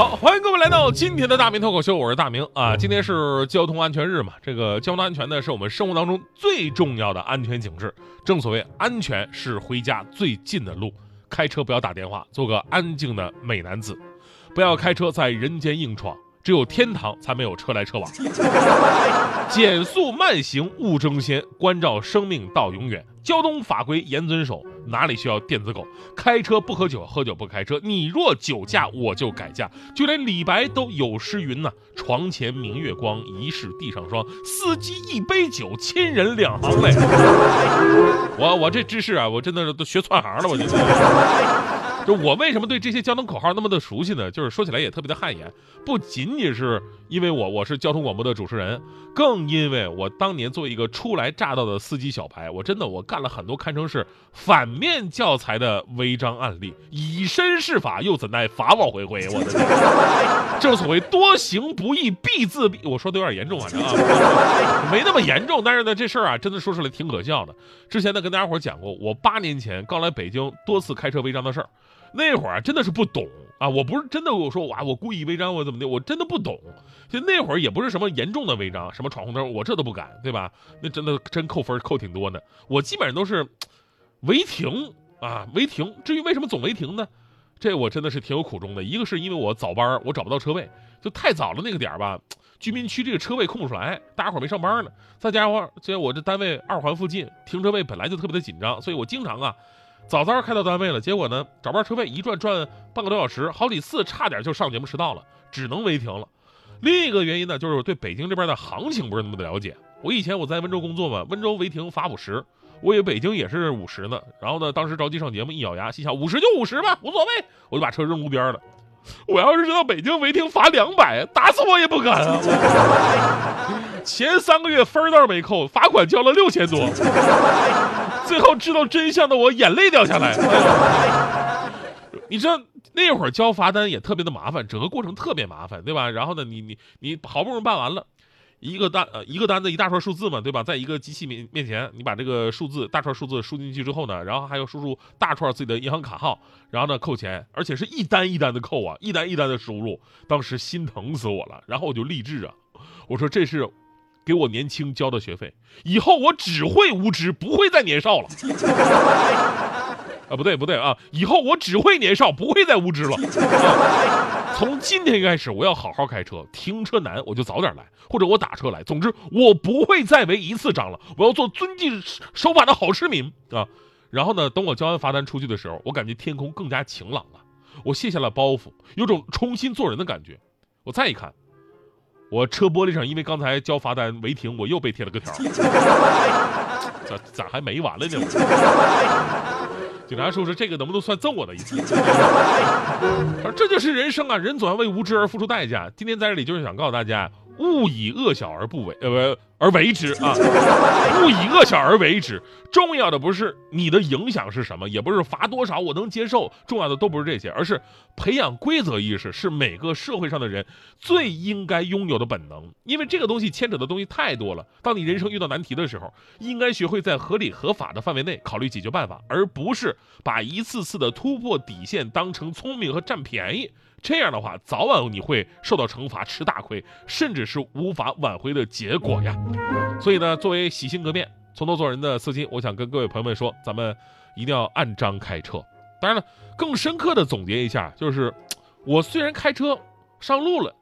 好，欢迎各位来到今天的大明脱口秀，我是大明啊。今天是交通安全日嘛，这个交通安全呢是我们生活当中最重要的安全警示。正所谓，安全是回家最近的路。开车不要打电话，做个安静的美男子，不要开车在人间硬闯。只有天堂才没有车来车往，减速慢行勿争先，关照生命到永远。交通法规严遵守，哪里需要电子狗？开车不喝酒，喝酒不开车。你若酒驾，我就改嫁。就连李白都有诗云呐：“床前明月光，疑是地上霜。司机一杯酒，亲人两行泪。”我我这知识啊，我真的是都学串行了，我觉得。就我为什么对这些交通口号那么的熟悉呢？就是说起来也特别的汗颜，不仅仅是因为我我是交通广播的主持人，更因为我当年作为一个初来乍到的司机小白，我真的我干了很多堪称是反面教材的违章案例，以身试法，又怎奈法网恢恢？我的！正所谓多行不义必自毙，我说的有点严重，反正啊，没那么严重，但是呢，这事儿啊，真的说出来挺可笑的。之前呢，跟大家伙讲过，我八年前刚来北京，多次开车违章的事儿。那会儿啊真的是不懂啊！我不是真的我说哇，我故意违章我怎么的？我真的不懂。就那会儿也不是什么严重的违章，什么闯红灯，我这都不敢，对吧？那真的真扣分扣挺多的。我基本上都是违停啊，违停。至于为什么总违停呢？这我真的是挺有苦衷的。一个是因为我早班，我找不到车位，就太早了那个点儿吧，居民区这个车位空不出来，大家伙没上班呢。再加上这我这单位二环附近停车位本来就特别的紧张，所以我经常啊。早早开到单位了，结果呢找不着车位，一转转半个多小时，好几次差点就上节目迟到了，只能违停了。另一个原因呢，就是我对北京这边的行情不是那么的了解。我以前我在温州工作嘛，温州违停罚五十，我以为北京也是五十呢。然后呢，当时着急上节目，一咬牙，心想五十就五十吧，无所谓，我就把车扔路边了。我要是知道北京违停罚两百，打死我也不敢啊！前三个月分倒是没扣，罚款交了六千多。最后知道真相的我眼泪掉下来。你知道那会儿交罚单也特别的麻烦，整个过程特别麻烦，对吧？然后呢，你你你好不容易办完了，一个单呃一个单子一大串数字嘛，对吧？在一个机器面面前，你把这个数字大串数字输进去之后呢，然后还要输入大串自己的银行卡号，然后呢扣钱，而且是一单一单的扣啊，一单一单的输入，当时心疼死我了。然后我就励志啊，我说这是。给我年轻交的学费，以后我只会无知，不会再年少了。啊，不对不对啊，以后我只会年少，不会再无知了。从今天开始，我要好好开车，停车难我就早点来，或者我打车来。总之，我不会再违一次章了。我要做遵纪守法的好市民啊。然后呢，等我交完罚单出去的时候，我感觉天空更加晴朗了，我卸下了包袱，有种重新做人的感觉。我再一看。我车玻璃上，因为刚才交罚单违停，我又被贴了个条。咋咋还没完了呢？警察叔叔，这个能不能算揍我的意思？这就是人生啊，人总要为无知而付出代价。今天在这里就是想告诉大家，勿以恶小而不为，呃不。而为之啊，勿以恶小而为之。重要的不是你的影响是什么，也不是罚多少我能接受，重要的都不是这些，而是培养规则意识，是每个社会上的人最应该拥有的本能。因为这个东西牵扯的东西太多了。当你人生遇到难题的时候，应该学会在合理合法的范围内考虑解决办法，而不是把一次次的突破底线当成聪明和占便宜。这样的话，早晚你会受到惩罚，吃大亏，甚至是无法挽回的结果呀。所以呢，作为洗心革面、从头做人的司机，我想跟各位朋友们说，咱们一定要按章开车。当然了，更深刻的总结一下，就是我虽然开车上路了，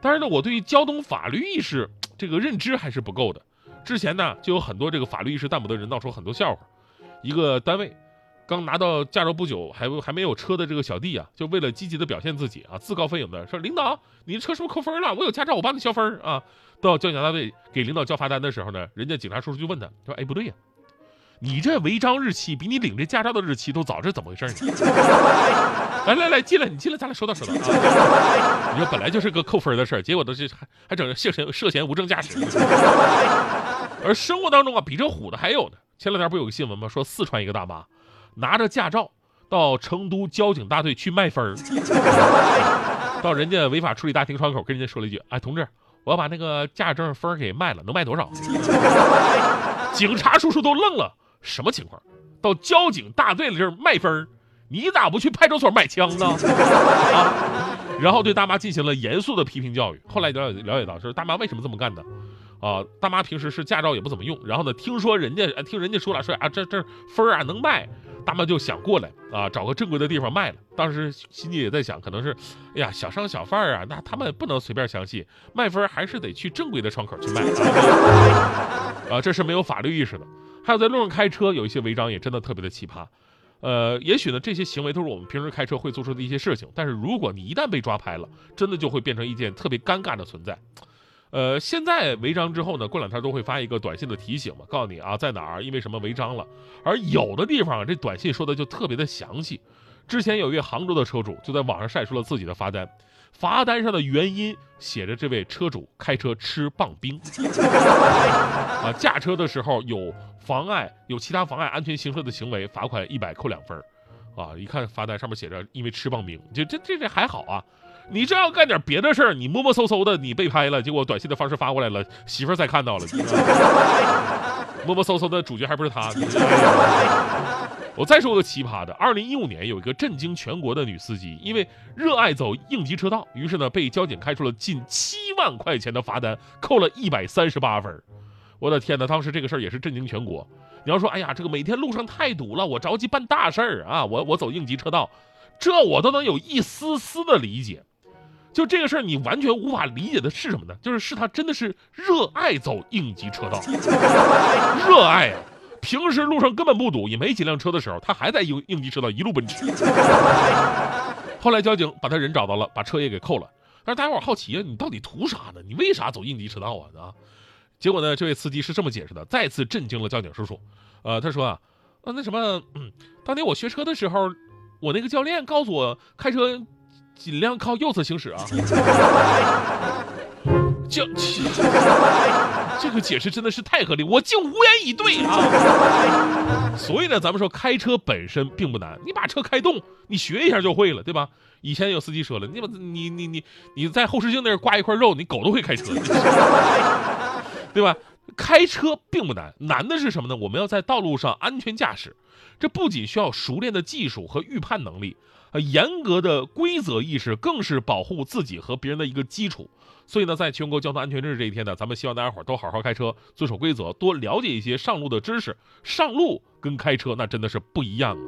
但是呢，我对于交通法律意识这个认知还是不够的。之前呢，就有很多这个法律意识淡薄的人闹出很多笑话。一个单位。刚拿到驾照不久，还还没有车的这个小弟啊，就为了积极的表现自己啊，自告奋勇的说：“领导，你的车是不是扣分了？我有驾照，我帮你消分啊。”到交警大队给领导交罚单的时候呢，人家警察叔叔就问他说：“哎，不对呀，你这违章日期比你领这驾照的日期都早，这怎么回事呢？” 来来来，进来，你进来，咱俩说道说道啊。你说本来就是个扣分的事儿，结果都是还还整涉嫌涉嫌无证驾驶。而生活当中啊，比这虎的还有呢。前两天不有个新闻吗？说四川一个大妈拿着驾照到成都交警大队去卖分儿，到人家违法处理大厅窗口跟人家说了一句：“哎，同志，我要把那个驾驶证分儿给卖了，能卖多少？” 警察叔叔都愣了，什么情况？到交警大队的这儿卖分儿，你咋不去派出所买枪呢？啊！然后对大妈进行了严肃的批评教育。后来了解了解到，是大妈为什么这么干的？啊，大妈平时是驾照也不怎么用，然后呢，听说人家听人家说了，说啊这这分儿啊能卖，大妈就想过来啊，找个正规的地方卖了。当时心里也在想，可能是，哎呀，小商小贩啊，那他们不能随便相信，卖分还是得去正规的窗口去卖。啊，这是没有法律意识的。还有在路上开车，有一些违章也真的特别的奇葩。呃，也许呢，这些行为都是我们平时开车会做出的一些事情，但是如果你一旦被抓拍了，真的就会变成一件特别尴尬的存在。呃，现在违章之后呢，过两天都会发一个短信的提醒嘛，告诉你啊在哪儿，因为什么违章了。而有的地方这短信说的就特别的详细。之前有一位杭州的车主就在网上晒出了自己的罚单，罚单上的原因写着这位车主开车吃棒冰，啊，驾车的时候有妨碍有其他妨碍安全行车的行为，罚款一百扣两分啊，一看罚单上面写着因为吃棒冰，就这这这还好啊。你这要干点别的事儿，你摸摸搜搜的，你被拍了，结果短信的方式发过来了，媳妇儿再看到了，摸摸搜搜的主角还不是他。我再说个奇葩的，二零一五年有一个震惊全国的女司机，因为热爱走应急车道，于是呢被交警开出了近七万块钱的罚单，扣了一百三十八分。我的天哪，当时这个事儿也是震惊全国。你要说，哎呀，这个每天路上太堵了，我着急办大事儿啊，我我走应急车道，这我都能有一丝丝的理解。就这个事儿，你完全无法理解的是什么呢？就是是他真的是热爱走应急车道，热爱啊！平时路上根本不堵，也没几辆车的时候，他还在应应急车道一路奔驰。后来交警把他人找到了，把车也给扣了。但是大家伙好奇啊，你到底图啥呢？你为啥走应急车道啊？啊？结果呢，这位司机是这么解释的，再次震惊了交警叔叔。呃，他说啊，啊那什么，嗯当年我学车的时候，我那个教练告诉我开车。尽量靠右侧行驶啊！这这个解释真的是太合理，我竟无言以对啊！所以呢，咱们说开车本身并不难，你把车开动，你学一下就会了，对吧？以前有司机说了，你把你你你你在后视镜那儿挂一块肉，你狗都会开车，对吧？开车并不难，难的是什么呢？我们要在道路上安全驾驶，这不仅需要熟练的技术和预判能力。呃，严格的规则意识更是保护自己和别人的一个基础。所以呢，在全国交通安全日这一天呢，咱们希望大家伙都好好开车，遵守规则，多了解一些上路的知识。上路跟开车那真的是不一样啊。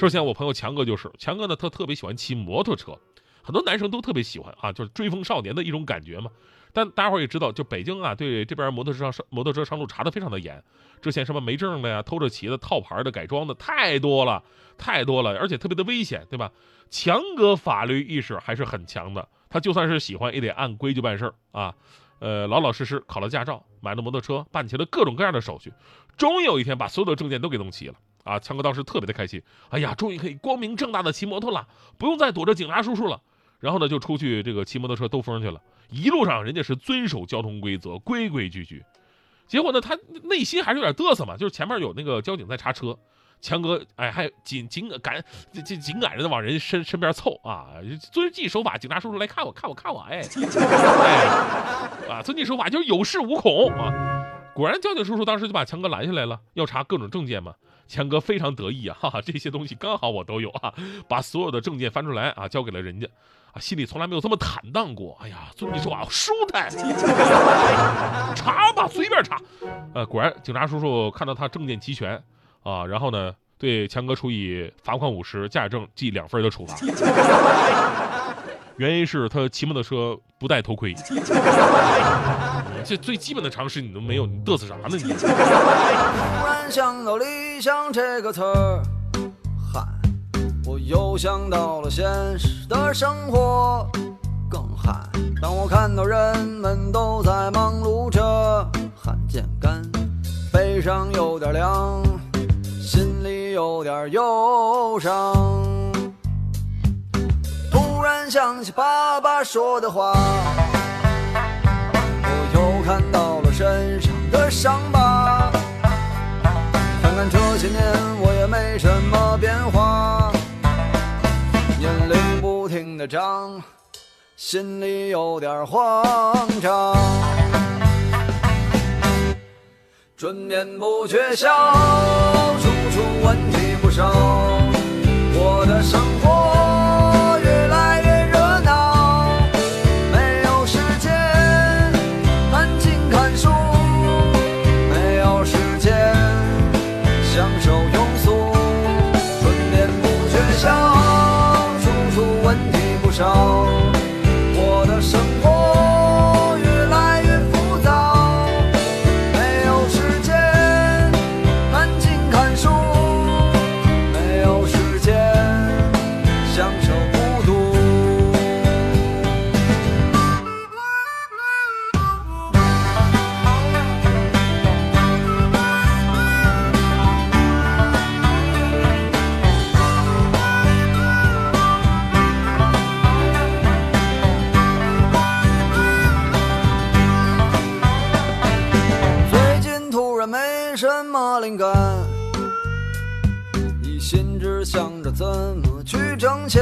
首先，我朋友强哥就是，强哥呢，他特别喜欢骑摩托车，很多男生都特别喜欢啊，就是追风少年的一种感觉嘛。但大家伙也知道，就北京啊，对这边摩托车上摩托车上路查的非常的严。之前什么没证的呀、偷着骑的、套牌的、改装的太多了，太多了，而且特别的危险，对吧？强哥法律意识还是很强的，他就算是喜欢，也得按规矩办事儿啊。呃，老老实实考了驾照，买了摩托车，办齐了各种各样的手续，终于有一天把所有的证件都给弄齐了啊！强哥当时特别的开心，哎呀，终于可以光明正大的骑摩托了，不用再躲着警察叔叔了。然后呢，就出去这个骑摩托车兜风去了。一路上人家是遵守交通规则，规规矩矩。结果呢，他内心还是有点嘚瑟嘛，就是前面有那个交警在查车，强哥哎还紧紧赶紧紧赶着的往人身身边凑啊，遵纪守法，警察叔叔来看我看我看我，哎哎啊，遵纪守法就是有恃无恐啊。果然，交警叔叔当时就把强哥拦下来了，要查各种证件嘛。强哥非常得意啊，哈哈，这些东西刚好我都有啊，把所有的证件翻出来啊，交给了人家，啊，心里从来没有这么坦荡过。哎呀，遵纪守法舒坦，查吧，随便查。呃，果然，警察叔叔看到他证件齐全啊，然后呢，对强哥处以罚款五十、驾驶证记两分的处罚。原因是他骑摩托车不戴头盔。这最基本的常识你都没有，你嘚瑟啥呢？你突然想到理想这个词儿，又想到了现实的生活，更嗨。当我看到人们都在忙碌着，汗渐干，背上有点凉，心里有点忧伤。突然想起爸爸说的话。我又看到了身上的伤疤，看看这些年我也没什么的长，心里有点慌张。春眠不觉晓，处处问题不少，我的生心只想着怎么去挣钱。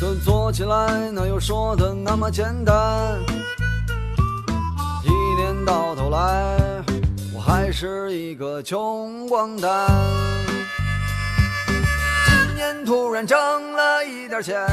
可做起来哪有说的那么简单？一年到头来，我还是一个穷光蛋。今年突然挣了一点钱。